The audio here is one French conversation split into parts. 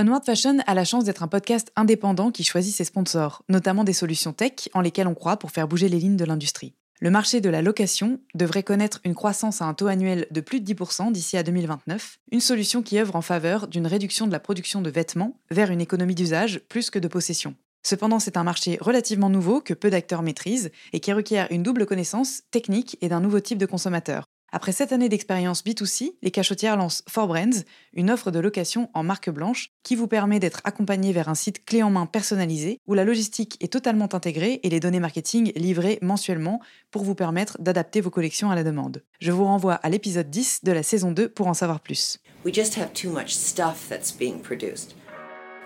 Onward Fashion a la chance d'être un podcast indépendant qui choisit ses sponsors, notamment des solutions tech en lesquelles on croit pour faire bouger les lignes de l'industrie. Le marché de la location devrait connaître une croissance à un taux annuel de plus de 10% d'ici à 2029, une solution qui œuvre en faveur d'une réduction de la production de vêtements vers une économie d'usage plus que de possession. Cependant, c'est un marché relativement nouveau que peu d'acteurs maîtrisent et qui requiert une double connaissance technique et d'un nouveau type de consommateur. Après sept années d'expérience B2C, les cachotières lancent 4Brands, une offre de location en marque blanche qui vous permet d'être accompagné vers un site clé en main personnalisé où la logistique est totalement intégrée et les données marketing livrées mensuellement pour vous permettre d'adapter vos collections à la demande. Je vous renvoie à l'épisode 10 de la saison 2 pour en savoir plus.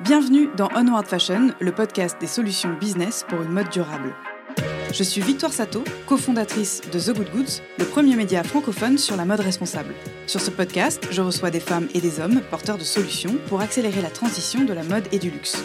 Bienvenue dans Onward Fashion, le podcast des solutions business pour une mode durable. Je suis Victoire Sato, cofondatrice de The Good Goods, le premier média francophone sur la mode responsable. Sur ce podcast, je reçois des femmes et des hommes porteurs de solutions pour accélérer la transition de la mode et du luxe.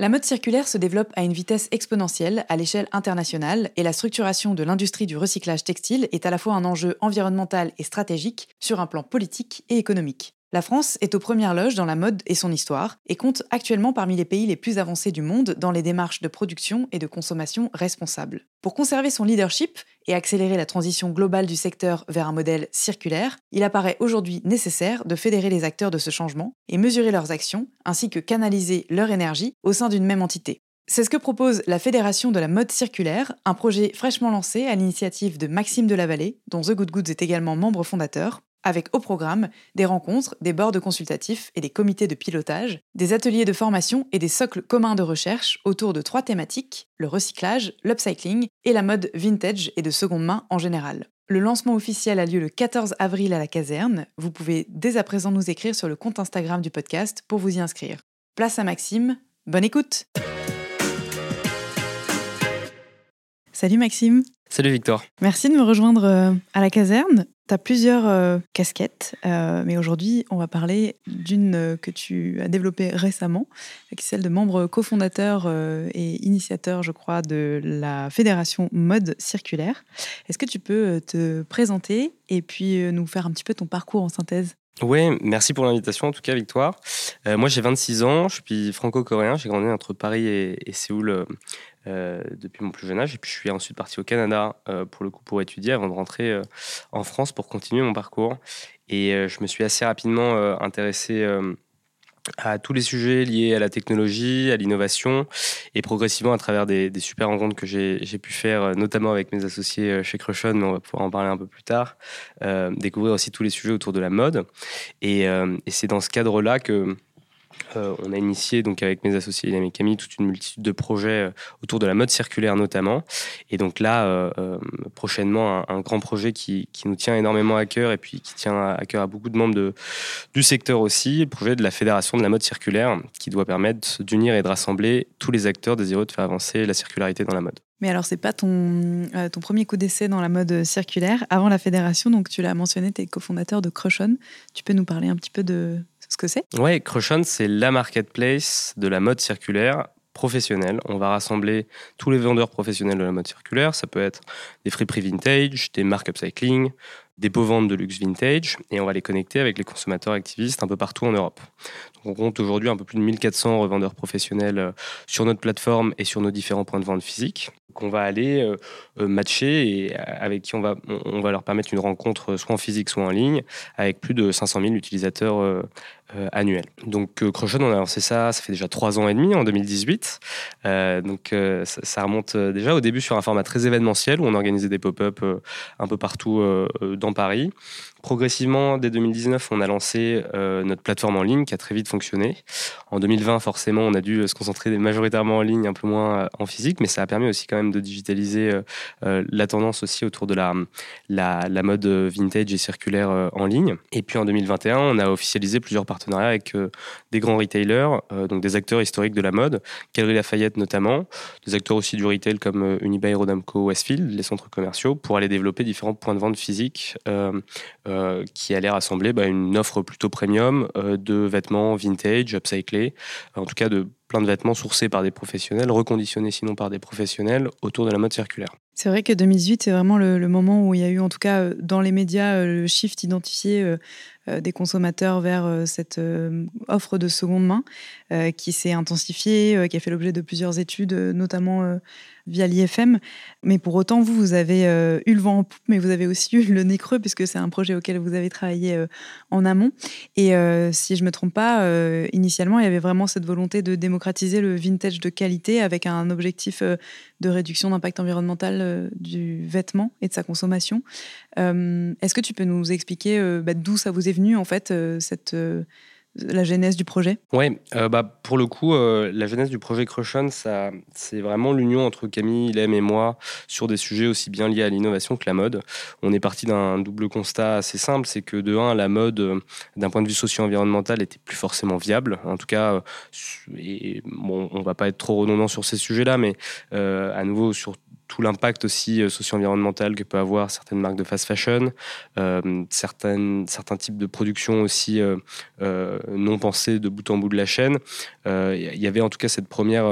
La mode circulaire se développe à une vitesse exponentielle à l'échelle internationale et la structuration de l'industrie du recyclage textile est à la fois un enjeu environnemental et stratégique sur un plan politique et économique. La France est aux premières loges dans la mode et son histoire et compte actuellement parmi les pays les plus avancés du monde dans les démarches de production et de consommation responsables. Pour conserver son leadership et accélérer la transition globale du secteur vers un modèle circulaire, il apparaît aujourd'hui nécessaire de fédérer les acteurs de ce changement et mesurer leurs actions, ainsi que canaliser leur énergie au sein d'une même entité. C'est ce que propose la Fédération de la mode circulaire, un projet fraîchement lancé à l'initiative de Maxime Delavallée, dont The Good Goods est également membre fondateur, avec au programme des rencontres, des bords consultatifs et des comités de pilotage, des ateliers de formation et des socles communs de recherche autour de trois thématiques, le recyclage, l'upcycling et la mode vintage et de seconde main en général. Le lancement officiel a lieu le 14 avril à la caserne. Vous pouvez dès à présent nous écrire sur le compte Instagram du podcast pour vous y inscrire. Place à Maxime, bonne écoute Salut Maxime Salut Victor. Merci de me rejoindre euh, à la caserne. Tu as plusieurs euh, casquettes, euh, mais aujourd'hui, on va parler d'une euh, que tu as développée récemment, qui est celle de membre cofondateur et initiateur, je crois, de la Fédération Mode Circulaire. Est-ce que tu peux te présenter et puis nous faire un petit peu ton parcours en synthèse? Oui, merci pour l'invitation en tout cas Victoire. moi j'ai 26 ans, je suis franco-coréen, j'ai grandi entre Paris et, Séoul euh, depuis mon plus jeune âge. Et puis je suis ensuite parti au Canada euh, pour le coup pour étudier avant de rentrer euh, en France pour continuer mon parcours. Et je me suis assez rapidement intéressé à tous les sujets liés à la technologie, à l'innovation, et progressivement à travers des, super rencontres que j'ai pu faire, notamment avec mes associés chez Crushon, mais on va pouvoir en parler un peu plus tard, découvrir aussi tous les sujets autour de la mode. Et c'est dans ce cadre-là que euh, on a initié donc avec mes associés et Camille toute une multitude de projets euh, autour de la mode circulaire notamment. Et donc là, euh, prochainement, un, grand projet qui, nous tient énormément à cœur et puis qui tient à cœur à beaucoup de membres du secteur aussi, le projet de la Fédération de la mode circulaire qui doit permettre d'unir et de rassembler tous les acteurs désireux de faire avancer la circularité dans la mode. Mais alors, c'est pas ton, ton premier coup d'essai dans la mode circulaire. Avant la fédération, donc tu l'as mentionné, tu es cofondateur de Crushon. Tu peux nous parler un petit peu de, ce que c'est? Oui, Crushon, c'est la marketplace de la mode circulaire professionnelle. On va rassembler tous les vendeurs professionnels de la mode circulaire. Ça peut être des friperies vintage, des marques upcycling, des beaux ventes de luxe vintage, et on va les connecter avec les consommateurs activistes un peu partout en Europe. On compte aujourd'hui un peu plus de 1400 revendeurs professionnels euh, sur notre plateforme et sur nos différents points de vente physiques qu'on va aller euh, euh, matcher et avec qui on va, leur permettre une rencontre soit en physique, soit en ligne, avec plus de 500 000 utilisateurs euh, annuel. Donc Crochon, on a lancé ça, ça fait déjà trois ans et demi, en 2018. Euh, donc ça, remonte déjà au début sur un format très événementiel où on organisait des pop-up un peu partout dans Paris. Progressivement, dès 2019, on a lancé euh, notre plateforme en ligne qui a très vite fonctionné. En 2020, forcément, on a dû se concentrer majoritairement en ligne, un peu moins euh, en physique, mais ça a permis aussi quand même de digitaliser la tendance aussi autour de la mode vintage et circulaire en ligne. Et puis en 2021, on a officialisé plusieurs partenariats avec des grands retailers, donc des acteurs historiques de la mode, Galerie Lafayette notamment, des acteurs aussi du retail comme Unibail, Rodamco, Westfield, les centres commerciaux, pour aller développer différents points de vente physiques euh, qui allait rassembler bah, une offre plutôt premium euh, de vêtements vintage, upcyclés, en tout cas de plein de vêtements sourcés par des professionnels, reconditionnés sinon par des professionnels autour de la mode circulaire. C'est vrai que 2018, c'est vraiment le, moment où il y a eu, en tout cas euh, dans les médias, le shift identifié des consommateurs vers cette offre de seconde main qui s'est intensifiée, qui a fait l'objet de plusieurs études, notamment via l'IFM. Mais pour autant, vous, vous avez euh, eu le vent en poupe, mais vous avez aussi eu le nez creux, puisque c'est un projet auquel vous avez travaillé euh, en amont. Et euh, si je ne me trompe pas, initialement, il y avait vraiment cette volonté de démocratiser le vintage de qualité avec un objectif de réduction d'impact environnemental du vêtement et de sa consommation. Est-ce que tu peux nous expliquer bah, d'où ça vous est venu, en fait, cette la genèse du projet? Oui, euh, bah, pour le coup, euh, la genèse du projet Crushon, c'est vraiment l'union entre Camille, Lem et moi sur des sujets aussi bien liés à l'innovation que la mode. On est parti d'un double constat assez simple, c'est que de un, la mode, euh, d'un point de vue socio-environnemental, était plus forcément viable. En tout cas, et, bon, on va pas être trop redondant sur ces sujets-là, mais à nouveau sur tout l'impact aussi euh, socio-environnemental que peut avoir certaines marques de fast fashion, euh, certains types de production aussi euh, non pensées de bout en bout de la chaîne. Il y avait en tout cas cette première,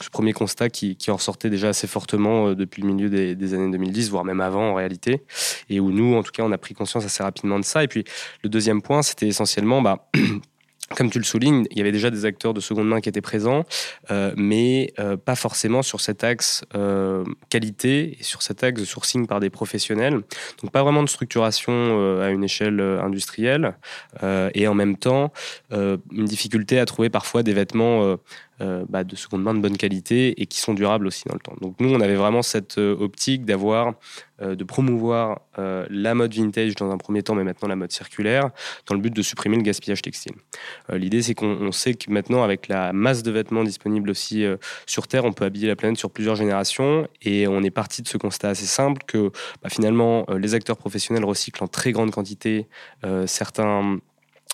ce premier constat qui, qui, en ressortait déjà assez fortement depuis le milieu des, des, années 2010, voire même avant en réalité, et où nous, en tout cas, on a pris conscience assez rapidement de ça. Et puis le deuxième point, c'était essentiellement... Bah, comme tu le soulignes, il y avait déjà des acteurs de seconde main qui étaient présents, euh, mais euh, pas forcément sur cet axe euh, qualité et sur cet axe de sourcing par des professionnels. Donc pas vraiment de structuration à une échelle industrielle et en même temps une difficulté à trouver parfois des vêtements euh, bah, de seconde main de bonne qualité et qui sont durables aussi dans le temps. Donc nous, on avait vraiment cette euh, optique d'avoir, euh, de promouvoir la mode vintage dans un premier temps, mais maintenant la mode circulaire, dans le but de supprimer le gaspillage textile. L'idée, c'est qu'on sait que maintenant, avec la masse de vêtements disponibles aussi sur Terre, on peut habiller la planète sur plusieurs générations et on est parti de ce constat assez simple que bah, finalement, les acteurs professionnels recyclent en très grande quantité certains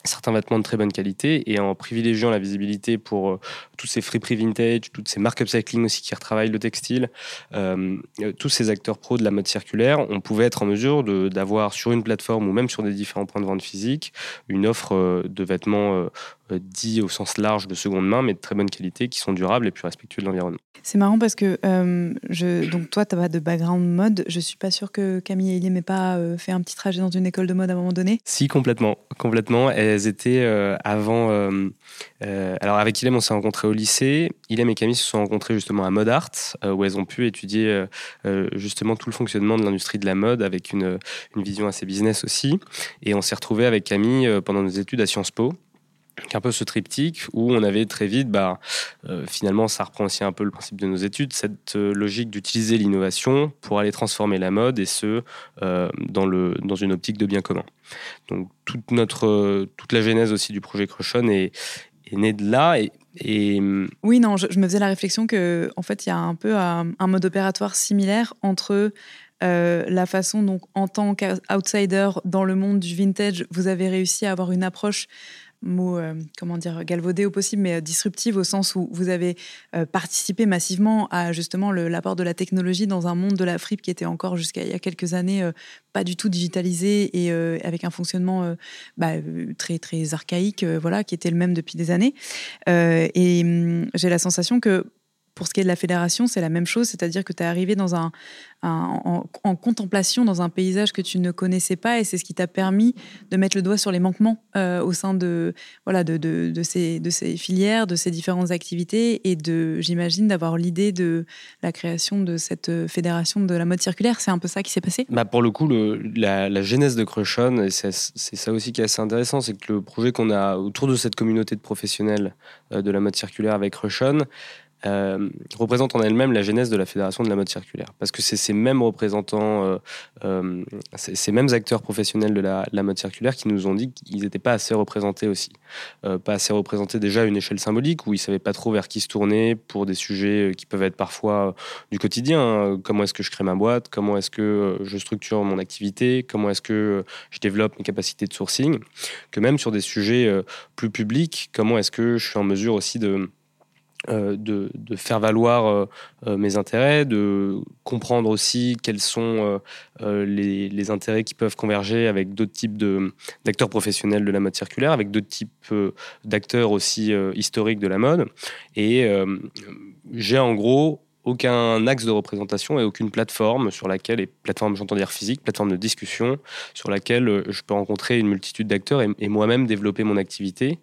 certains vêtements de très bonne qualité et en privilégiant la visibilité pour euh, tous ces friperies vintage, toutes ces marques upcycling aussi qui retravaillent le textile, euh, euh, tous ces acteurs pros de la mode circulaire, on pouvait être en mesure d'avoir sur une plateforme ou même sur des différents points de vente physiques une offre de vêtements dit au sens large de seconde main, mais de très bonne qualité, qui sont durables et plus respectueux de l'environnement. C'est marrant parce que euh, je, donc toi, tu n'as pas de background mode. Je suis pas sûre que Camille et Elie n'aient pas euh, fait un petit trajet dans une école de mode à un moment donné. Si, complètement. complètement. Elles étaient avant. alors, avec Ilem, on s'est rencontrés au lycée. Ilem et Camille se sont rencontrés justement à Mode Art, où elles ont pu étudier justement tout le fonctionnement de l'industrie de la mode avec une, une vision assez business aussi. Et on s'est retrouvés avec Camille pendant nos études à Sciences Po un peu ce triptyque où on avait très vite, bah, euh, finalement, ça reprend aussi un peu le principe de nos études, cette euh, logique d'utiliser l'innovation pour aller transformer la mode et ce, euh, dans, une optique de bien commun. Donc, toute, notre, toute la genèse aussi du projet Crushon est, née de là. Et, et... Oui, non, je, me faisais la réflexion qu'en en fait, il y a un peu un, mode opératoire similaire entre la façon dont, en tant qu'outsider dans le monde du vintage, vous avez réussi à avoir une approche mot, euh, comment dire, galvaudé au possible, mais euh, disruptive au sens où vous avez euh, participé massivement à justement l'apport de la technologie dans un monde de la fripe qui était encore jusqu'à il y a quelques années pas du tout digitalisé et avec un fonctionnement bah, très très archaïque, voilà, qui était le même depuis des années. et hum, j'ai la sensation que pour ce qui est de la fédération, c'est la même chose, c'est-à-dire que tu es arrivé dans un, en, contemplation dans un paysage que tu ne connaissais pas et c'est ce qui t'a permis de mettre le doigt sur les manquements euh, au sein de, voilà, de, de, ces, de ces filières, de ces différentes activités et de, j'imagine, d'avoir l'idée de la création de cette fédération de la mode circulaire. C'est un peu ça qui s'est passé? Bah Pour le coup, la, la, genèse de Crushon, c'est ça aussi qui est assez intéressant, c'est que le projet qu'on a autour de cette communauté de professionnels euh, de la mode circulaire avec Crushon, euh, représente en elle-même la genèse de la Fédération de la mode circulaire. Parce que c'est ces mêmes représentants, euh, euh, ces mêmes acteurs professionnels de la, mode circulaire qui nous ont dit qu'ils n'étaient pas assez représentés aussi. pas assez représentés déjà à une échelle symbolique où ils ne savaient pas trop vers qui se tourner pour des sujets qui peuvent être parfois du quotidien. Hein. Comment est-ce que je crée ma boîte? Comment est-ce que je structure mon activité? Comment est-ce que je développe mes capacités de sourcing? Que même sur des sujets plus publics, comment est-ce que je suis en mesure aussi de euh, de, faire valoir euh, euh, mes intérêts, de comprendre aussi quels sont les, intérêts qui peuvent converger avec d'autres types d'acteurs professionnels de la mode circulaire, avec d'autres types d'acteurs aussi historiques de la mode. Et j'ai en gros aucun axe de représentation et aucune plateforme sur laquelle, et plateforme j'entends dire physique, plateforme de discussion, sur laquelle je peux rencontrer une multitude d'acteurs et moi-même développer mon activité.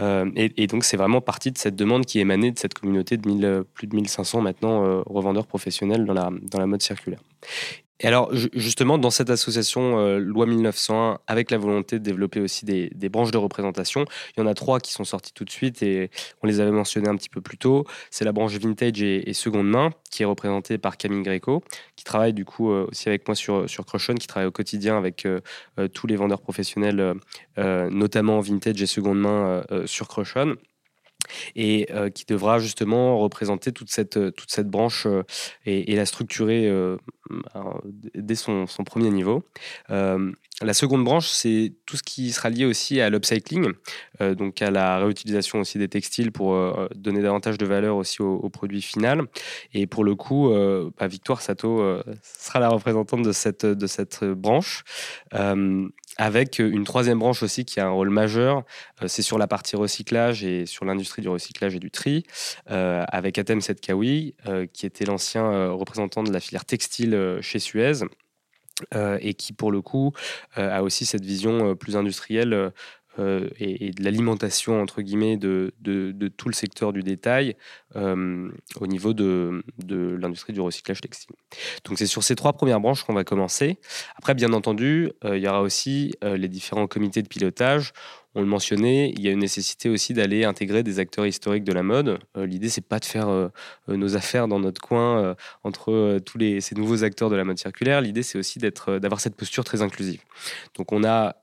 Euh, et, donc, c'est vraiment partie de cette demande qui émanait de cette communauté de euh, plus de 1500 maintenant euh, revendeurs professionnels dans la mode circulaire. Et alors, justement, dans cette association euh, Loi 1901, avec la volonté de développer aussi des, branches de représentation, il y en a trois qui sont sorties tout de suite et on les avait mentionnées un petit peu plus tôt. C'est la branche vintage et, seconde main, qui est représentée par Camille Greco, qui travaille du coup euh, aussi avec moi sur, sur Crushon, qui travaille au quotidien avec euh, tous les vendeurs professionnels, notamment vintage et seconde main sur Crushon et euh, qui devra justement représenter toute cette, euh, toute cette branche euh, et, la structurer dès son, premier niveau. la seconde branche, c'est tout ce qui sera lié aussi à l'upcycling, donc à la réutilisation aussi des textiles pour donner davantage de valeur aussi au, produit final. Et pour le coup, bah, Victoire Sato sera la représentante de cette, de cette branche avec une troisième branche aussi qui a un rôle majeur, euh, c'est sur la partie recyclage et sur l'industrie du recyclage et du tri, euh, avec Atem Setkawi, euh, qui était l'ancien représentant de la filière textile chez Suez. et qui pour le coup a aussi cette vision plus industrielle euh, et, de l'alimentation, entre guillemets, de, de, tout le secteur du détail euh, au niveau de, de l'industrie du recyclage textile. Donc c'est sur ces trois premières branches qu'on va commencer. Après, bien entendu, euh, il y aura aussi les différents comités de pilotage on le mentionnait, il y a une nécessité aussi d'aller intégrer des acteurs historiques de la mode. Euh, l'idée, c'est pas de faire euh, euh, nos affaires dans notre coin entre tous les, ces nouveaux acteurs de la mode circulaire. L'idée, c'est aussi d'avoir cette posture très inclusive. Donc, on a,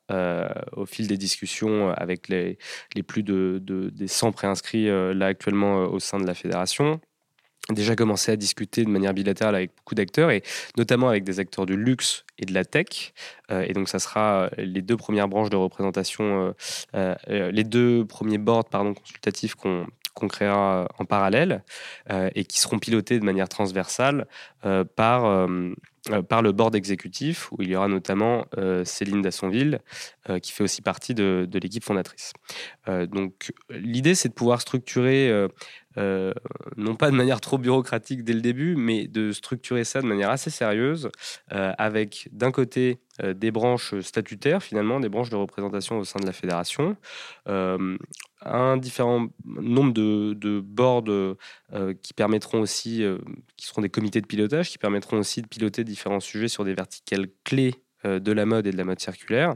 au fil des discussions avec les, plus de, de, des 100 préinscrits là actuellement au sein de la fédération, déjà commencé à discuter de manière bilatérale avec beaucoup d'acteurs et notamment avec des acteurs du luxe et de la tech. Euh, et donc, ça sera euh, les deux premières branches de représentation, euh, les deux premiers boards pardon, consultatifs qu'on qu'on créera en parallèle et qui seront pilotés de manière transversale par, par le board exécutif, où il y aura notamment Céline Dassonville, qui fait aussi partie de, de l'équipe fondatrice. donc l'idée, c'est de pouvoir structurer euh, non pas de manière trop bureaucratique dès le début, mais de structurer ça de manière assez sérieuse, euh, avec d'un côté euh, des branches statutaires, finalement, des branches de représentation au sein de la fédération, un différent nombre de, de boards qui permettront aussi, qui seront des comités de pilotage, qui permettront aussi de piloter différents sujets sur des verticales clés de la mode et de la mode circulaire,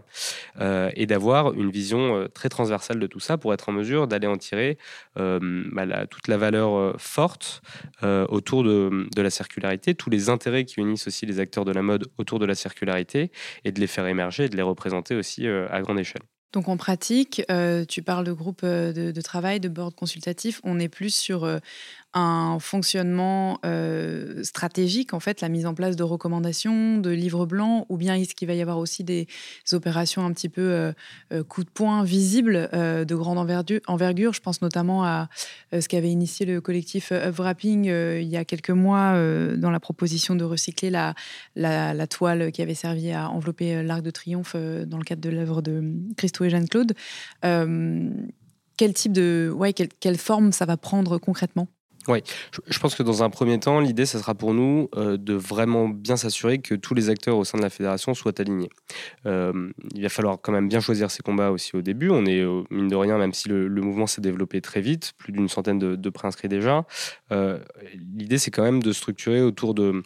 euh, et d'avoir une vision euh, très transversale de tout ça pour être en mesure d'aller en tirer bah, toute la valeur forte autour de, de, la circularité, tous les intérêts qui unissent aussi les acteurs de la mode autour de la circularité, et de les faire émerger et de les représenter aussi à grande échelle. Donc en pratique, tu parles de groupe de, travail, de board consultatif, on est plus sur un fonctionnement euh, stratégique, en fait, la mise en place de recommandations, de livres blancs, ou bien est-ce qu'il va y avoir aussi des opérations un petit peu euh, euh, coup de poing visibles de grande envergure, Je pense notamment à ce qu'avait initié le collectif Upwrapping il y a quelques mois dans la proposition de recycler la, toile qui avait servi à envelopper l'Arc de Triomphe dans le cadre de l'œuvre de Christo et Jeanne-Claude. quel type de, ouais, quelle forme ça va prendre concrètement? Oui, je pense que dans un premier temps, l'idée, ce sera pour nous euh, de vraiment bien s'assurer que tous les acteurs au sein de la fédération soient alignés. Euh, il va falloir quand même bien choisir ses combats aussi au début. On est, euh, mine de rien, même si le, mouvement s'est développé très vite, plus d'une centaine de, de préinscrits déjà, l'idée, c'est quand même de structurer autour de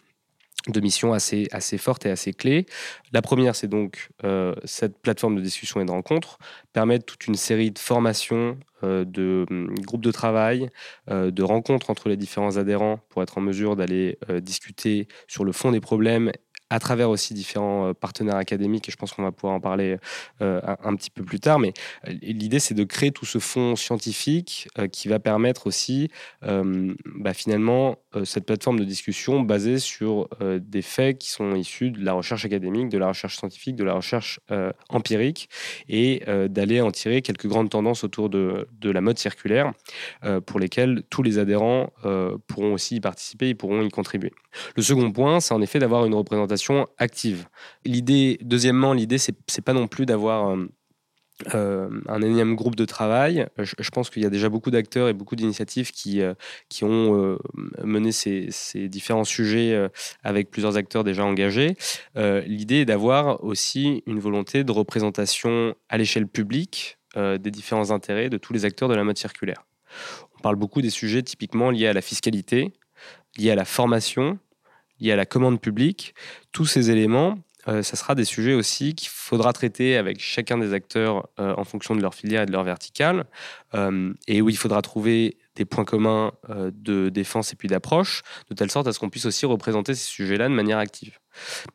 de missions assez, assez fortes et assez clés. La première, c'est donc euh, cette plateforme de discussion et de rencontre, permettre toute une série de formations, euh, de hum, groupes de travail, euh, de rencontres entre les différents adhérents pour être en mesure d'aller discuter sur le fond des problèmes à travers aussi différents partenaires académiques, et je pense qu'on va pouvoir en parler un, petit peu plus tard, mais l'idée c'est de créer tout ce fonds scientifique qui va permettre aussi bah, finalement cette plateforme de discussion basée sur des faits qui sont issus de la recherche académique, de la recherche scientifique, de la recherche empirique, et d'aller en tirer quelques grandes tendances autour de, la mode circulaire pour lesquelles tous les adhérents pourront aussi y participer, et pourront y contribuer. Le second point, c'est en effet d'avoir une représentation active. L'idée, deuxièmement, l'idée, c'est, c'est pas non plus d'avoir euh, euh, un énième groupe de travail. Je, pense qu'il y a déjà beaucoup d'acteurs et beaucoup d'initiatives qui, euh, qui ont mené ces, ces, différents sujets avec plusieurs acteurs déjà engagés. L'idée est d'avoir aussi une volonté de représentation à l'échelle publique des différents intérêts de tous les acteurs de la mode circulaire. On parle beaucoup des sujets typiquement liés à la fiscalité, liés à la formation, il y a la commande publique. Tous ces éléments, euh, ça sera des sujets aussi qu'il faudra traiter avec chacun des acteurs euh, en fonction de leur filière et de leur verticale, euh, et où il faudra trouver des points communs de défense et puis d'approche, de telle sorte à ce qu'on puisse aussi représenter ces sujets-là de manière active.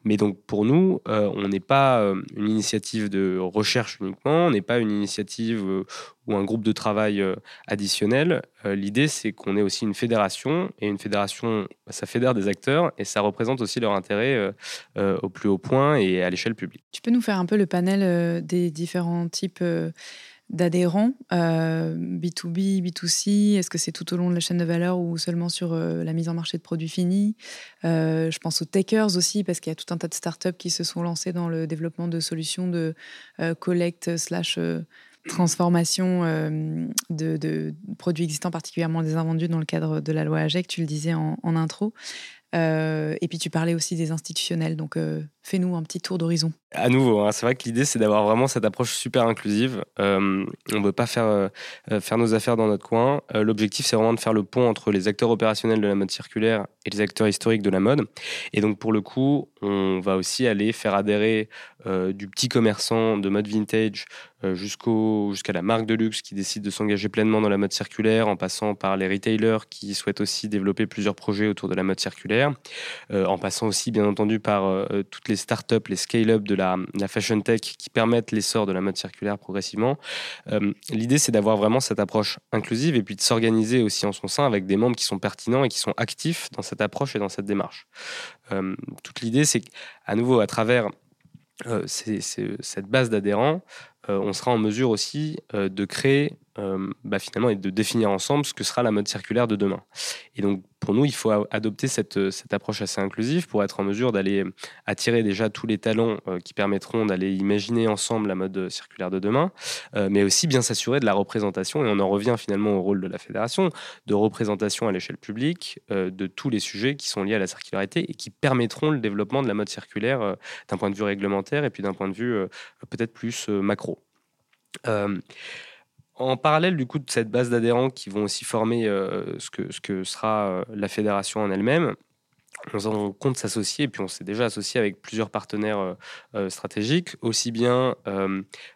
Mais donc pour nous, euh, on n'est pas euh, une initiative de recherche uniquement, on n'est pas une initiative euh, ou un groupe de travail additionnel. L'idée, c'est qu'on est aussi une fédération, et une fédération, bah, ça fédère des acteurs, et ça représente aussi leur intérêt au plus haut point et à l'échelle publique. Tu peux nous faire un peu le panel des différents types d'adhérents, B2B, B2C Est-ce que c'est tout au long de la chaîne de valeur ou seulement sur euh, la mise en marché de produits finis? Euh, Je pense aux takers aussi, parce qu'il y a tout un tas de startups qui se sont lancées dans le développement de solutions de euh, collecte slash transformation de, produits existants, particulièrement des invendus dans le cadre de la loi AGEC, tu le disais en, en intro. et puis tu parlais aussi des institutionnels, donc fais-nous un petit tour d'horizon. À nouveau, hein, c'est vrai que l'idée, c'est d'avoir vraiment cette approche super inclusive. Euh, on ne veut pas faire, euh, faire nos affaires dans notre coin. Euh, l'objectif, c'est vraiment de faire le pont entre les acteurs opérationnels de la mode circulaire et les acteurs historiques de la mode. Et donc, pour le coup, on va aussi aller faire adhérer du petit commerçant de mode vintage jusqu'au, jusqu'à la marque de luxe qui décide de s'engager pleinement dans la mode circulaire, en passant par les retailers qui souhaitent aussi développer plusieurs projets autour de la mode circulaire, en passant aussi, bien entendu, par toutes les startups, les scale-up de la, fashion tech qui permettent l'essor de la mode circulaire progressivement. Euh, l'idée, c'est d'avoir vraiment cette approche inclusive et puis de s'organiser aussi en son sein avec des membres qui sont pertinents et qui sont actifs dans cette approche et dans cette démarche. Euh, toute l'idée, c'est qu'à nouveau, à travers euh, cette base d'adhérents, on sera en mesure aussi de créer bah, finalement et de définir ensemble ce que sera la mode circulaire de demain. Et donc pour nous, il faut adopter cette, cette approche assez inclusive pour être en mesure d'aller attirer déjà tous les talents euh, qui permettront d'aller imaginer ensemble la mode circulaire de demain, euh, mais aussi bien s'assurer de la représentation, et on en revient finalement au rôle de la fédération, de représentation à l'échelle publique euh, de tous les sujets qui sont liés à la circularité et qui permettront le développement de la mode circulaire d'un point de vue réglementaire et puis d'un point de vue peut-être plus macro. En parallèle du coup de cette base d'adhérents qui vont aussi former euh, ce, que, ce que sera euh, la fédération en elle-même, on compte s'associer, et puis on s'est déjà associé avec plusieurs partenaires euh, stratégiques, aussi bien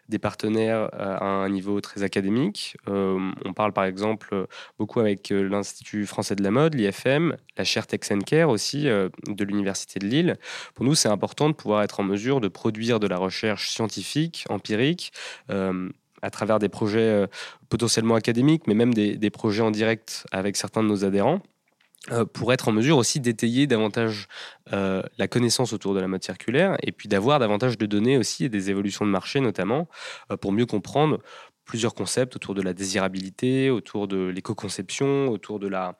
des partenaires à un niveau très académique. on parle par exemple beaucoup avec l'Institut français de la mode, l'IFM, la chaire Tex Care aussi de l'Université de Lille. Pour nous, c'est important de pouvoir être en mesure de produire de la recherche scientifique, empirique à travers des projets euh, potentiellement académiques, mais même des, projets en direct avec certains de nos adhérents euh, pour être en mesure aussi d'étayer davantage euh, la connaissance autour de la mode circulaire et puis d'avoir davantage de données aussi et des évolutions de marché notamment pour mieux comprendre plusieurs concepts autour de la désirabilité, autour de l'éco-conception, autour de la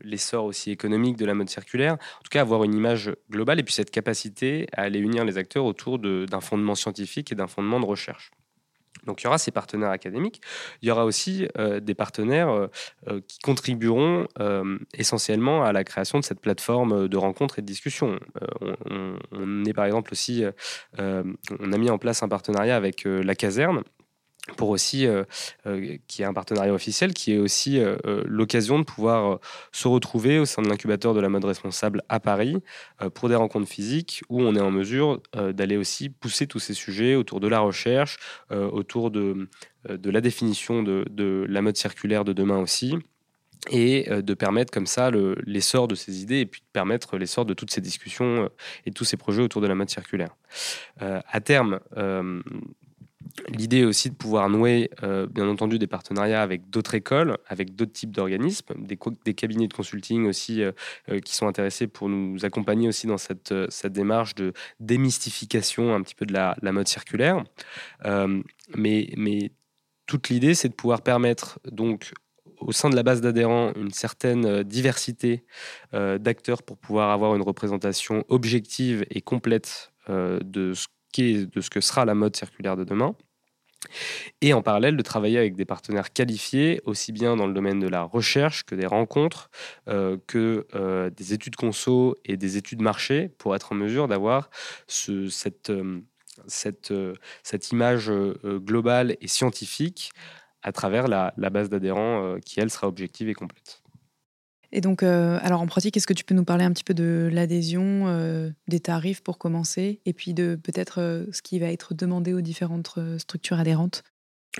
l'essor aussi économique de la mode circulaire. En tout cas, avoir une image globale et puis cette capacité à aller unir les acteurs autour d'un fondement scientifique et d'un fondement de recherche. Donc il y aura ces partenaires académiques, il y aura aussi euh, des partenaires euh, euh, qui contribueront essentiellement à la création de cette plateforme de rencontres et de discussions. On, est par exemple aussi, on a mis en place un partenariat avec la caserne pour aussi euh, euh, qui est un partenariat officiel, qui est aussi euh, l'occasion de pouvoir se retrouver au sein de l'incubateur de la mode responsable à Paris pour des rencontres physiques où on est en mesure d'aller aussi pousser tous ces sujets autour de la recherche, autour de, la définition de, de, la mode circulaire de demain aussi et de permettre comme ça l'essor de ces idées et puis de permettre l'essor de toutes ces discussions et de tous ces projets autour de la mode circulaire. à terme, L'idée aussi de pouvoir nouer, euh, bien entendu, des partenariats avec d'autres écoles, avec d'autres types d'organismes, des, cabinets de consulting aussi euh, euh, qui sont intéressés pour nous accompagner aussi dans cette, démarche de démystification un petit peu de la, mode circulaire. mais, toute l'idée, c'est de pouvoir permettre donc au sein de la base d'adhérents une certaine diversité d'acteurs pour pouvoir avoir une représentation objective et complète de ce que sera la mode circulaire de demain. Et en parallèle, de travailler avec des partenaires qualifiés, aussi bien dans le domaine de la recherche que des rencontres, euh, que euh, des études conso et des études marché, pour être en mesure d'avoir euh, cette, image globale et scientifique à travers la base d'adhérents qui, elle, sera objective et complète. Et donc, euh, alors en pratique, est-ce que tu peux nous parler un petit peu de l'adhésion, euh, des tarifs pour commencer, et puis de peut-être euh, ce qui va être demandé aux différentes structures adhérentes?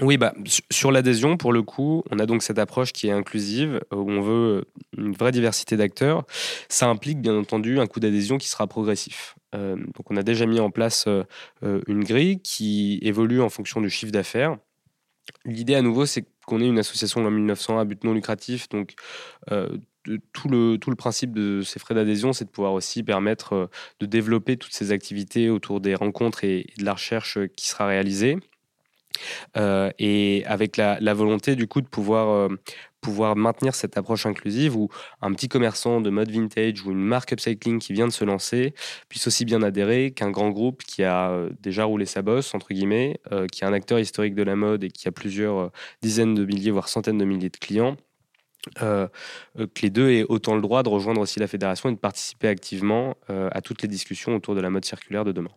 Oui, bah, sur l'adhésion, pour le coup, on a donc cette approche qui est inclusive, où on veut une vraie diversité d'acteurs. Ça implique bien entendu un coût d'adhésion qui sera progressif. donc on a déjà mis en place une grille qui évolue en fonction du chiffre d'affaires. L'idée à nouveau, c'est qu'on est une association en 1900 à but non lucratif, donc tout le, principe de ces frais d'adhésion, c'est de pouvoir aussi permettre euh, de développer toutes ces activités autour des rencontres et, de la recherche euh, qui sera réalisée. Euh, et avec la, volonté du coup de pouvoir, pouvoir maintenir cette approche inclusive où un petit commerçant de mode vintage ou une marque upcycling qui vient de se lancer puisse aussi bien adhérer qu'un grand groupe qui a déjà roulé sa bosse, entre guillemets, qui est un acteur historique de la mode et qui a plusieurs dizaines de milliers, voire centaines de milliers de clients, euh, euh, que les deux aient autant le droit de rejoindre aussi la fédération et de participer activement euh, à toutes les discussions autour de la mode circulaire de demain.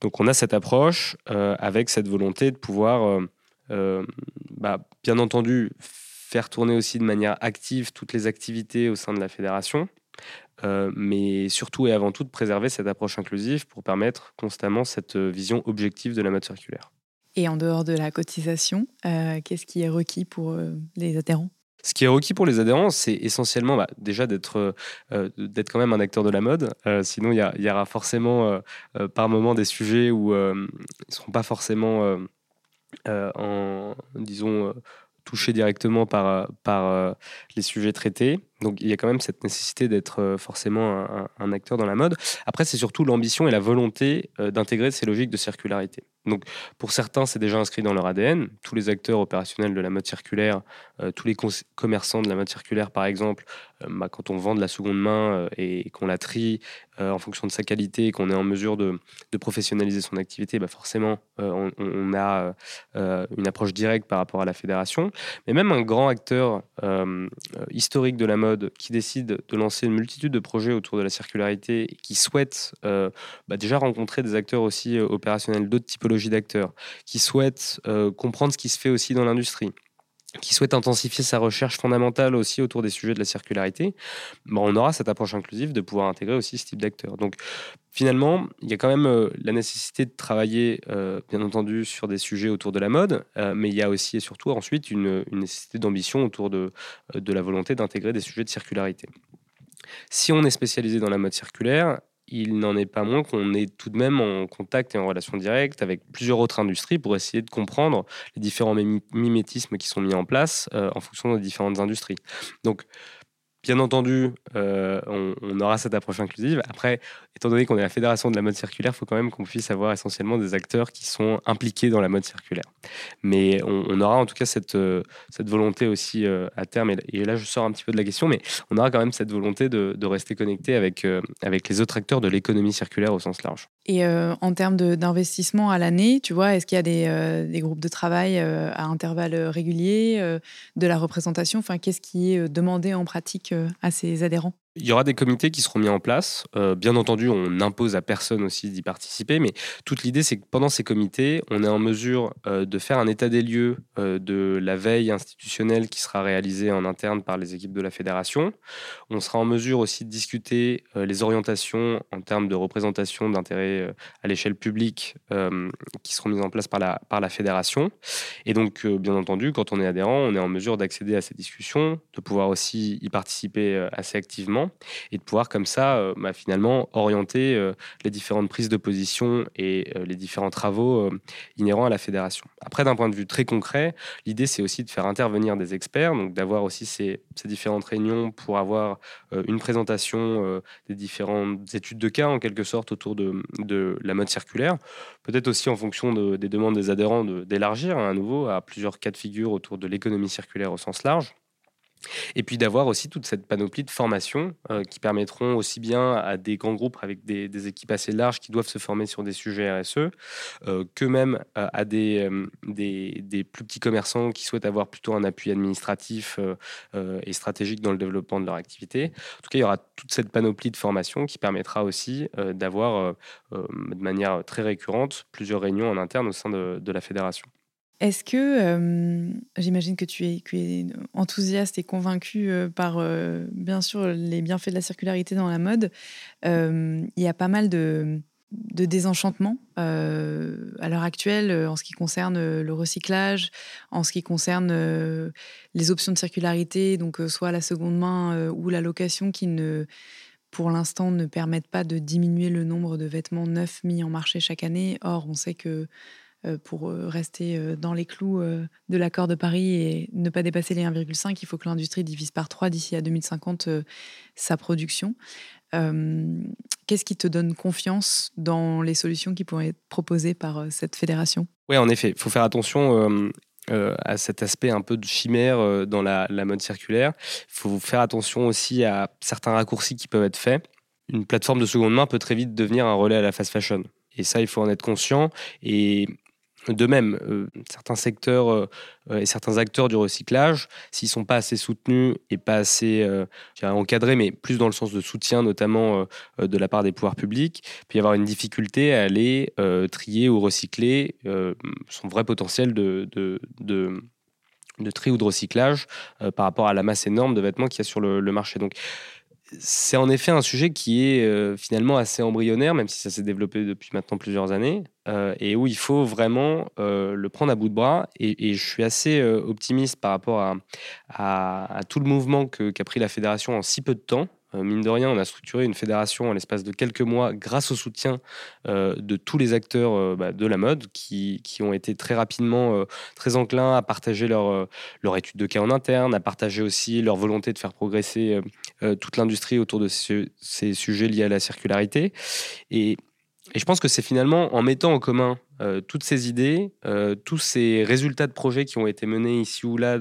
Donc on a cette approche avec cette volonté de pouvoir, bah, bien entendu, faire tourner aussi de manière active toutes les activités au sein de la fédération, mais surtout et avant tout de préserver cette approche inclusive pour permettre constamment cette vision objective de la mode circulaire. Et en dehors de la cotisation, qu'est-ce qui est requis pour les adhérents? Ce qui est requis pour les adhérents, c'est essentiellement bah, déjà d'être euh, d'être quand même un acteur de la mode. Euh, sinon, il y, aura forcément euh, par moment des sujets où ils ne seront pas forcément en, disons, touchés directement par les sujets traités. Donc il y a quand même cette nécessité d'être forcément un, acteur dans la mode. Après, c'est surtout l'ambition et la volonté d'intégrer ces logiques de circularité. Donc, pour certains, c'est déjà inscrit dans leur ADN. Tous les acteurs opérationnels de la mode circulaire, euh, tous les commerçants de la mode circulaire, par exemple, euh, bah, quand on vend de la seconde main euh, et qu'on la trie en fonction de sa qualité et qu'on est en mesure de, professionnaliser son activité, bah, forcément, on, a une approche directe par rapport à la fédération. Mais même un grand acteur historique de la mode qui décide de lancer une multitude de projets autour de la circularité et qui souhaite bah, déjà rencontrer des acteurs aussi opérationnels d'autres typologies d'acteurs, qui souhaitent euh, comprendre ce qui se fait aussi dans l'industrie, qui souhaitent intensifier sa recherche fondamentale aussi autour des sujets de la circularité, ben, on aura cette approche inclusive de pouvoir intégrer aussi ce type d'acteurs. Donc finalement, il y a quand même euh, la nécessité de travailler, euh, bien entendu, sur des sujets autour de la mode, mais il y a aussi et surtout ensuite une, une nécessité d'ambition autour de, de la volonté d'intégrer des sujets de circularité. Si on est spécialisé dans la mode circulaire, il n'en est pas moins qu'on est tout de même en contact et en relation directe avec plusieurs autres industries pour essayer de comprendre les différents mimétismes qui sont mis en place euh, en fonction des différentes industries. Donc, Bien entendu, euh, on, aura cette approche inclusive. Après, étant donné qu'on est la fédération de la mode circulaire, il faut quand même qu'on puisse avoir essentiellement des acteurs qui sont impliqués dans la mode circulaire. Mais on, aura en tout cas cette, euh, volonté aussi euh, à terme, et, là je sors un petit peu de la question, mais on aura quand même cette volonté de, rester connecté avec, les autres acteurs de l'économie circulaire au sens large. Et en termes d'investissement à l'année, tu vois, est-ce qu'il y a des, des, groupes de travail à intervalles réguliers, de la représentation? Enfin, qu'est-ce qui est demandé en pratique? À ses adhérents il y aura des comités qui seront mis en place. Euh, bien entendu, on n'impose à personne aussi d'y participer, mais toute l'idée, c'est que pendant ces comités, on est en mesure euh, de faire un état des lieux euh, de la veille institutionnelle qui sera réalisée en interne par les équipes de la fédération. On sera en mesure aussi de discuter les orientations en termes de représentation d'intérêts à l'échelle publique qui seront mises en place par la, par la fédération. Et donc, bien entendu, quand on est adhérent, on est en mesure d'accéder à ces discussions, de pouvoir aussi y participer assez activement et de pouvoir comme ça euh, bah, finalement orienter euh, les différentes prises de position et euh, les différents travaux inhérents à la fédération. Après, d'un point de vue très concret, l'idée c'est aussi de faire intervenir des experts, donc d'avoir aussi ces, différentes réunions pour avoir une présentation des différentes études de cas en quelque sorte autour de, la mode circulaire, peut-être aussi en fonction des demandes des adhérents d'élargir hein, à nouveau à plusieurs cas de figure autour de l'économie circulaire au sens large. Et puis d'avoir aussi toute cette panoplie de formations euh, qui permettront aussi bien à des grands groupes avec des, équipes assez larges qui doivent se former sur des sujets RSE, euh, que même euh, à des, des, plus petits commerçants qui souhaitent avoir plutôt un appui administratif et stratégique dans le développement de leur activité. En tout cas, il y aura toute cette panoplie de formations qui permettra aussi d'avoir de manière très récurrente plusieurs réunions en interne au sein de la fédération. Est-ce que, j'imagine que tu es, enthousiaste et convaincu par, bien sûr, les bienfaits de la circularité dans la mode, il y a pas mal de, de désenchantement à l'heure actuelle en ce qui concerne le recyclage, en ce qui concerne les options de circularité, donc soit la seconde main ou la location qui ne pour l'instant ne permettent pas de diminuer le nombre de vêtements neufs mis en marché chaque année. Or, on sait que euh, pour euh, rester euh, dans les clous de l'accord de Paris et ne pas dépasser les 1,5, il faut que l'industrie divise par 3 d'ici à 2050 sa production. Qu'est-ce qui te donne confiance dans les solutions qui pourraient être proposées par cette fédération? Oui, en effet, il faut faire attention à cet aspect un peu de chimère dans la, la mode circulaire. Il faut faire attention aussi à certains raccourcis qui peuvent être faits. Une plateforme de seconde main peut très vite devenir un relais à la fast fashion. Et ça, il faut en être conscient. Et de même, euh, certains secteurs euh, et certains acteurs du recyclage, s'ils ne sont pas assez soutenus et pas assez euh, encadrés, mais plus dans le sens de soutien, notamment de la part des pouvoirs publics, peut y avoir une difficulté à aller trier ou recycler son vrai potentiel de, de, de, tri ou de recyclage par rapport à la masse énorme de vêtements qu'il y a sur le, marché. C'est en effet un sujet qui est euh, finalement assez embryonnaire, même si ça s'est développé depuis maintenant plusieurs années, euh, et où il faut vraiment euh, le prendre à bout de bras. Et, je suis assez optimiste par rapport à, tout le mouvement qu'a pris la fédération en si peu de temps. Euh, mine de rien, on a structuré une fédération en l'espace de quelques mois grâce au soutien euh, de tous les acteurs euh, bah, de la mode qui, ont été très rapidement très enclins à partager leur, leur étude de cas en interne, à partager aussi leur volonté de faire progresser toute l'industrie autour de ces sujets liés à la circularité. Et et je pense que c'est finalement en mettant en commun euh, toutes ces idées, euh, tous ces résultats de projets qui ont été menés ici ou là,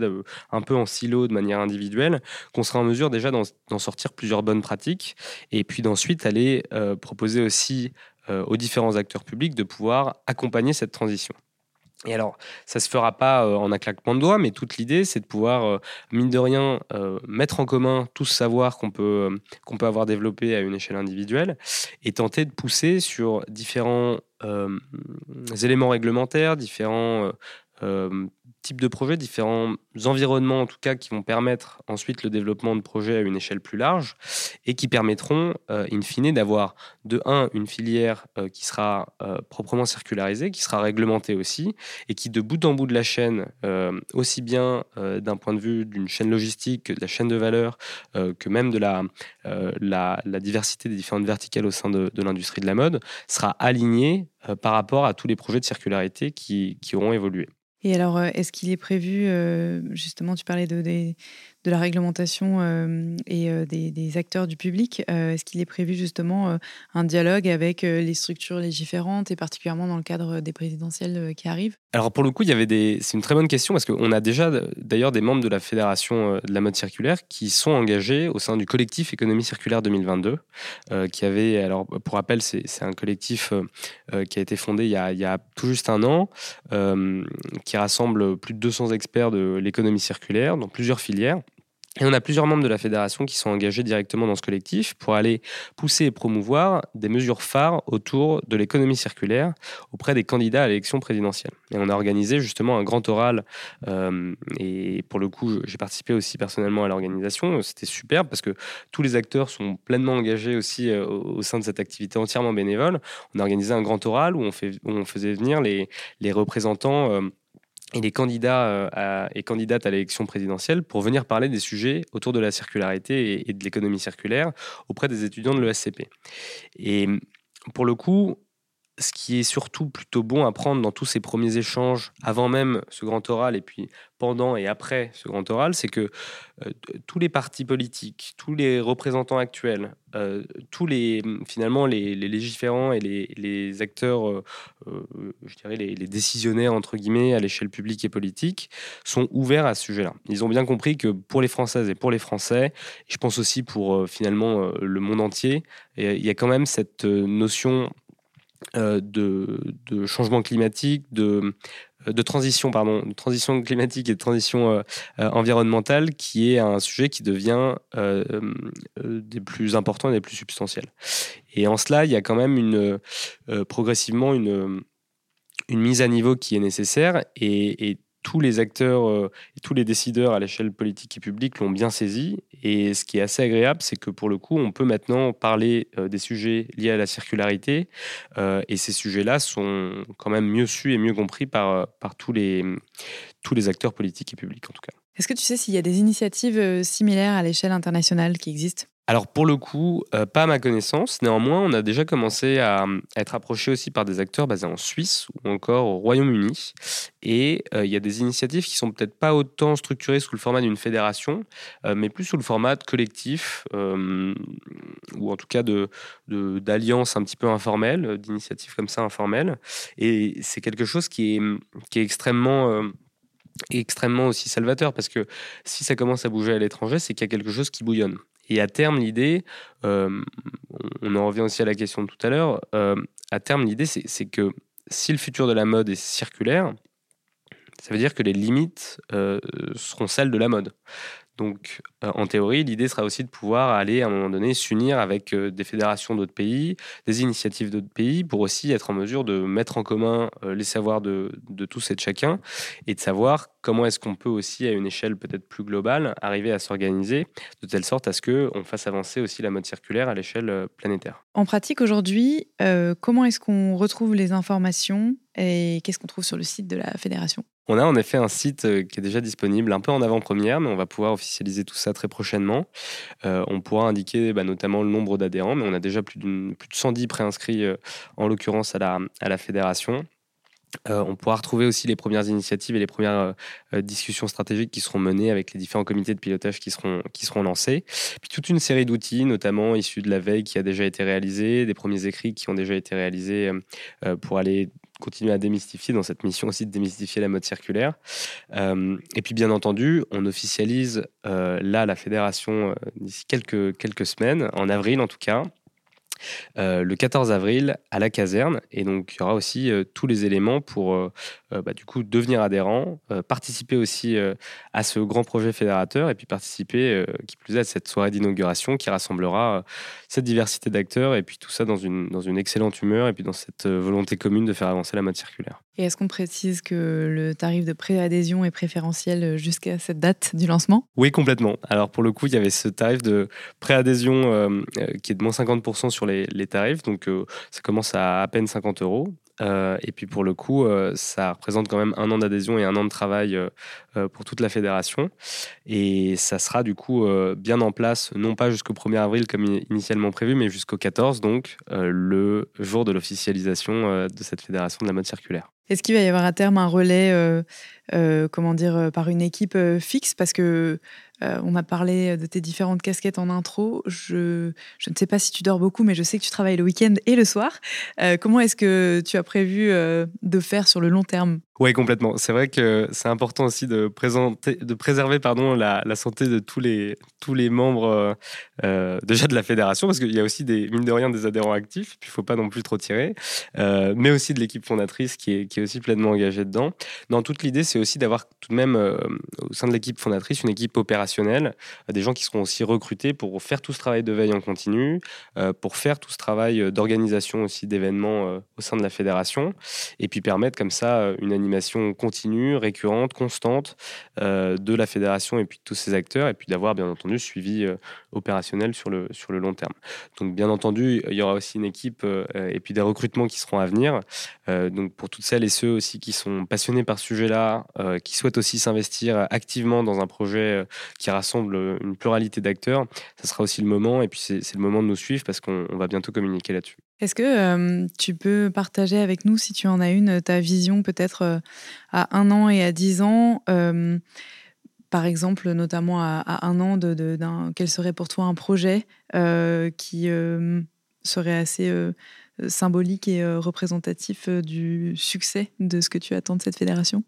un peu en silo, de manière individuelle, qu'on sera en mesure déjà d'en sortir plusieurs bonnes pratiques, et puis d'ensuite aller euh, proposer aussi aux différents acteurs publics de pouvoir accompagner cette transition. Et alors, ça se fera pas euh, en un claquement de doigts, mais toute l'idée, c'est de pouvoir, euh, mine de rien, euh, mettre en commun tout ce savoir qu'on peut, qu'on peut avoir développé à une échelle individuelle et tenter de pousser sur différents éléments réglementaires, différents types de projets, différents environnements en tout cas qui vont permettre ensuite le développement de projets à une échelle plus large et qui permettront euh, in fine d'avoir de un une filière euh, qui sera euh, proprement circularisée, qui sera réglementée aussi et qui de bout en bout de la chaîne, aussi bien d'un point de vue d'une chaîne logistique que de la chaîne de valeur, que même de la, diversité des différentes verticales au sein de, l'industrie de la mode, sera alignée par rapport à tous les projets de circularité qui, qui auront évolué. Et alors, euh, est-ce qu'il est prévu, euh, justement, tu parlais de, des, de la réglementation euh, et euh, des, acteurs du public. Euh, est-ce qu'il est prévu justement un dialogue avec les structures légiférantes et particulièrement dans le cadre des présidentielles qui arrivent? Alors pour le coup, il y avait des... c'est une très bonne question parce qu'on a déjà d'ailleurs des membres de la Fédération de la mode circulaire qui sont engagés au sein du collectif Économie circulaire 2022, qui avait, alors pour rappel, c'est un collectif qui a été fondé il y a, il y a, tout juste un an, qui rassemble plus de 200 experts de l'économie circulaire dans plusieurs filières Et on a plusieurs membres de la fédération qui sont engagés directement dans ce collectif pour aller pousser et promouvoir des mesures phares autour de l'économie circulaire auprès des candidats à l'élection présidentielle. Et on a organisé justement un grand oral, euh, et pour le coup, j'ai participé aussi personnellement à l'organisation. C'était super parce que tous les acteurs sont pleinement engagés aussi euh, au sein de cette activité entièrement bénévole. On a organisé un grand oral où on, faisait venir les, les représentants. Euh, et les candidats euh, et candidates à l'élection présidentielle pour venir parler des sujets autour de la circularité et, de l'économie circulaire auprès des étudiants de l'ESCP. Et pour le coup, ce qui est surtout plutôt bon à prendre dans tous ces premiers échanges, avant même ce grand oral et puis pendant et après ce grand oral, c'est que euh, tous les partis politiques, tous les représentants actuels, euh, tous les finalement les, légiférants et les, acteurs, euh, je dirais les, décisionnaires entre guillemets à l'échelle publique et politique, sont ouverts à ce sujet-là. Ils ont bien compris que pour les Françaises et pour les Français, je pense aussi pour finalement le monde entier, il y a quand même cette notion euh, de, changement climatique, de, euh, de transition, pardon, de transition climatique et de transition euh, environnementale, qui est un sujet qui devient des plus importants et des plus substantiels. Et en cela, il y a quand même une, progressivement une, mise à niveau qui est nécessaire et tous les acteurs euh, et tous les décideurs à l'échelle politique et publique l'ont bien saisi. Et ce qui est assez agréable, c'est que pour le coup, on peut maintenant parler euh, des sujets liés à la circularité. Euh, et ces sujets-là sont quand même mieux su et mieux compris par, par tous, les, tous les acteurs politiques et publics, en tout cas. Est-ce que tu sais s'il y a des initiatives similaires à l'échelle internationale qui existent? Alors pour le coup, euh, pas à ma connaissance. Néanmoins, on a déjà commencé à, être approché aussi par des acteurs basés en Suisse ou encore au Royaume-Uni. Et euh, il y a des initiatives qui sont peut-être pas autant structurées sous le format d'une fédération, euh, mais plus sous le format de collectif ou en tout cas de d'alliances un petit peu informelles, d'initiatives comme ça informelles. Et c'est quelque chose qui est, qui est extrêmement extrêmement aussi salvateur parce que si ça commence à bouger à l'étranger, c'est qu'il y a quelque chose qui bouillonne. Et à terme, l'idée, euh, on en revient aussi à la question de tout à l'heure, euh, à terme, l'idée, c'est que si le futur de la mode est circulaire, ça veut dire que les limites euh, seront celles de la mode. Donc, euh, en théorie, l'idée sera aussi de pouvoir aller à un moment donné s'unir avec euh, des fédérations d'autres pays, des initiatives d'autres pays, pour aussi être en mesure de mettre en commun euh, les savoirs de, tous et de chacun, et de savoir comment est-ce qu'on peut aussi, à une échelle peut-être plus globale, arriver à s'organiser de telle sorte à ce qu'on fasse avancer aussi la mode circulaire à l'échelle planétaire. En pratique aujourd'hui, comment est-ce qu'on retrouve les informations et qu'est-ce qu'on trouve sur le site de la fédération? On a en effet un site euh, qui est déjà disponible, un peu en avant-première, mais on va pouvoir officialiser tout ça très prochainement. Euh, on pourra indiquer bah, notamment le nombre d'adhérents, mais on a déjà plus, de 110 préinscrits, euh, en l'occurrence à la fédération. On pourra retrouver aussi les premières initiatives et les premières discussions stratégiques qui seront menées avec les différents comités de pilotage qui seront, qui seront lancés. Puis toute une série d'outils, notamment issus de la veille qui a déjà été réalisée, des premiers écrits qui ont déjà été réalisés pour aller continuer à démystifier dans cette mission aussi de démystifier la mode circulaire. Euh, et puis bien entendu, on officialise euh, là la fédération euh, d'ici quelques, quelques semaines, en avril en tout cas, euh, le 14 avril à la caserne. Et donc, il y aura aussi euh, tous les éléments pour euh, bah, du coup devenir adhérent, participer aussi à ce grand projet fédérateur et puis participer, qui plus est, à cette soirée d'inauguration qui rassemblera cette diversité d'acteurs et puis tout ça dans une, dans une excellente humeur et puis dans cette volonté commune de faire avancer la mode circulaire. Et est-ce qu'on précise que le tarif de préadhésion est préférentiel jusqu'à cette date du lancement? Oui, complètement. Alors pour le coup, il y avait ce tarif de préadhésion qui est de moins 50% sur les, tarifs. Donc, euh, ça commence à à peine 50 euros. Euh, et puis pour le coup, euh, ça représente quand même un an d'adhésion et un an de travail pour toute la fédération. Et ça sera du coup bien en place, non pas jusqu'au 1er avril comme initialement prévu, mais jusqu'au 14, donc le jour de l'officialisation de cette fédération de la mode circulaire. Est-ce qu'il va y avoir à terme un relais, comment dire, par une équipe fixe? Parce que euh, on m'a parlé de tes différentes casquettes en intro. Je, ne sais pas si tu dors beaucoup, mais je sais que tu travailles le week-end et le soir. Euh, comment est-ce que tu as prévu euh, de faire sur le long terme? Oui, complètement. C'est vrai que c'est important aussi de, présenter, de préserver pardon, la, santé de tous les, tous les membres déjà de la fédération, parce qu'il y a aussi, des, mine de rien, des adhérents actifs, puis il ne faut pas non plus trop tirer, mais aussi de l'équipe fondatrice qui est, qui est aussi pleinement engagée dedans. Dans toute l'idée, c'est aussi d'avoir tout de même, au sein de l'équipe fondatrice, une équipe opérationnelle des gens qui seront aussi recrutés pour faire tout ce travail de veille en continu, pour faire tout ce travail d'organisation aussi d'événements au sein de la fédération, et puis permettre comme ça une animation continue, récurrente, constante de la fédération et puis de tous ses acteurs, et puis d'avoir bien entendu suivi opérationnel sur le, sur le long terme. Donc bien entendu, il y aura aussi une équipe et puis des recrutements qui seront à venir. donc pour toutes celles et ceux aussi qui sont passionnés par ce sujet-là, qui souhaitent aussi s'investir activement dans un projet qui rassemble une pluralité d'acteurs, ça sera aussi le moment, et puis c'est le moment de nous suivre parce qu'on va bientôt communiquer là-dessus. Est-ce que tu peux partager avec nous, si tu en as une, ta vision peut-être à un an et à dix ans par exemple, notamment à, un an, quel serait pour toi un projet qui serait assez symbolique et représentatif du succès de ce que tu attends de cette fédération?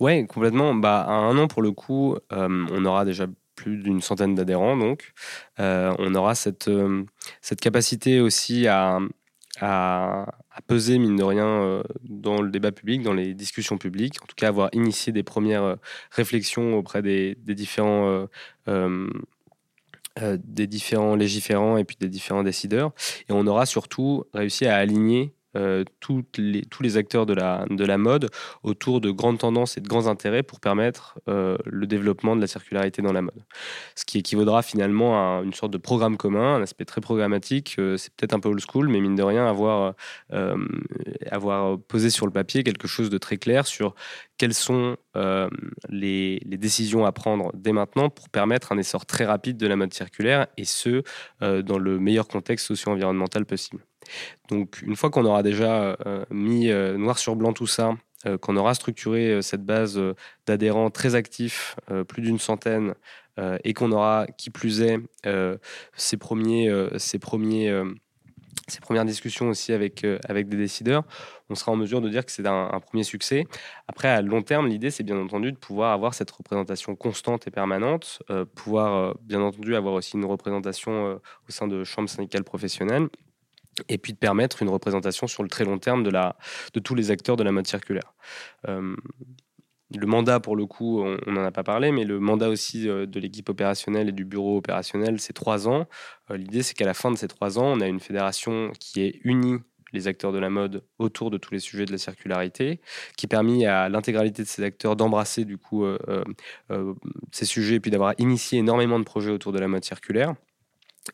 Oui, complètement. Bah, à un an, pour le coup, on aura déjà plus d'une centaine d'adhérents, donc on aura cette, cette capacité aussi à, à, peser, mine de rien, euh, dans le débat public, dans les discussions publiques, en tout cas avoir initié des premières euh, réflexions auprès des, différents... Euh, des différents légiférants et puis des différents décideurs. Et on aura surtout réussi à aligner euh, les, tous les acteurs de la, de la mode autour de grandes tendances et de grands intérêts pour permettre euh, le développement de la circularité dans la mode. Ce qui équivaudra finalement à une sorte de programme commun, un aspect très programmatique. Euh, c'est peut-être un peu old school, mais mine de rien, avoir, avoir posé sur le papier quelque chose de très clair sur quelles sont les, les, décisions à prendre dès maintenant pour permettre un essor très rapide de la mode circulaire et ce, dans le meilleur contexte socio-environnemental possible. Donc une fois qu'on aura déjà euh, mis euh, noir sur blanc tout ça, euh, qu'on aura structuré cette base d'adhérents très actifs, plus d'une centaine, et qu'on aura, qui plus est, ces, premiers, premiers, ces premières discussions aussi avec, avec des décideurs, on sera en mesure de dire que c'est un, premier succès. Après, à long terme, l'idée, c'est bien entendu de pouvoir avoir cette représentation constante et permanente, pouvoir bien entendu avoir aussi une représentation au sein de chambres syndicales professionnelles et puis de permettre une représentation sur le très long terme de, tous les acteurs de la mode circulaire. Euh, le mandat, pour le coup, on n'en a pas parlé, mais le mandat aussi euh, de l'équipe opérationnelle et du bureau opérationnel, c'est trois ans. Euh, l'idée, c'est qu'à la fin de ces trois ans, on a une fédération qui est unie les acteurs de la mode autour de tous les sujets de la circularité, qui permet à l'intégralité de ces acteurs d'embrasser du coup ces sujets et puis d'avoir initié énormément de projets autour de la mode circulaire.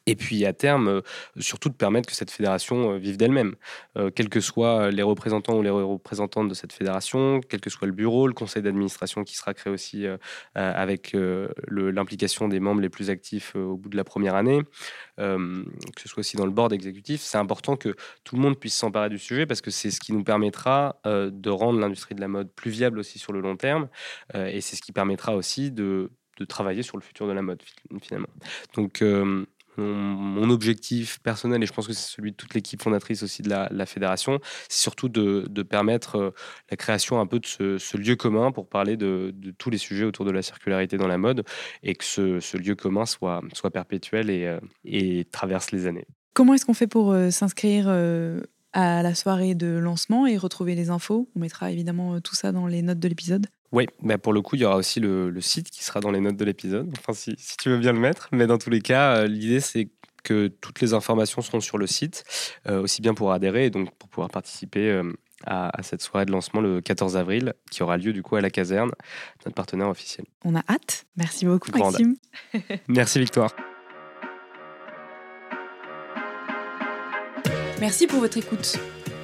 Et puis à terme, euh, surtout de permettre que cette fédération euh, vive d'elle-même, euh, quels que soient les représentants ou les représentantes de cette fédération, quel que soit le bureau, le conseil d'administration qui sera créé aussi avec l'implication des membres les plus actifs au bout de la première année, que ce soit aussi dans le board exécutif, c'est important que tout le monde puisse s'emparer du sujet parce que c'est ce qui nous permettra de rendre l'industrie de la mode plus viable aussi sur le long terme et c'est ce qui permettra aussi de, travailler sur le futur de la mode finalement. Donc mon, objectif personnel, et je pense que c'est celui de toute l'équipe fondatrice aussi de la, fédération, c'est surtout de, permettre euh, la création un peu de ce, lieu commun pour parler de, tous les sujets autour de la circularité dans la mode et que ce, lieu commun soit, soit perpétuel et, euh, et traverse les années. Comment est-ce qu'on fait pour euh, s'inscrire à la soirée de lancement et retrouver les infos? On mettra évidemment tout ça dans les notes de l'épisode. Oui, bah pour le coup, il y aura aussi le, site qui sera dans les notes de l'épisode, enfin si, tu veux bien le mettre. Mais dans tous les cas, euh, l'idée c'est que toutes les informations seront sur le site, euh, aussi bien pour adhérer et donc pour pouvoir participer euh, à, cette soirée de lancement le 14 avril, qui aura lieu du coup à la caserne, notre partenaire officiel. On a hâte. Merci beaucoup, Maxime. Merci, Victoire. Merci pour votre écoute.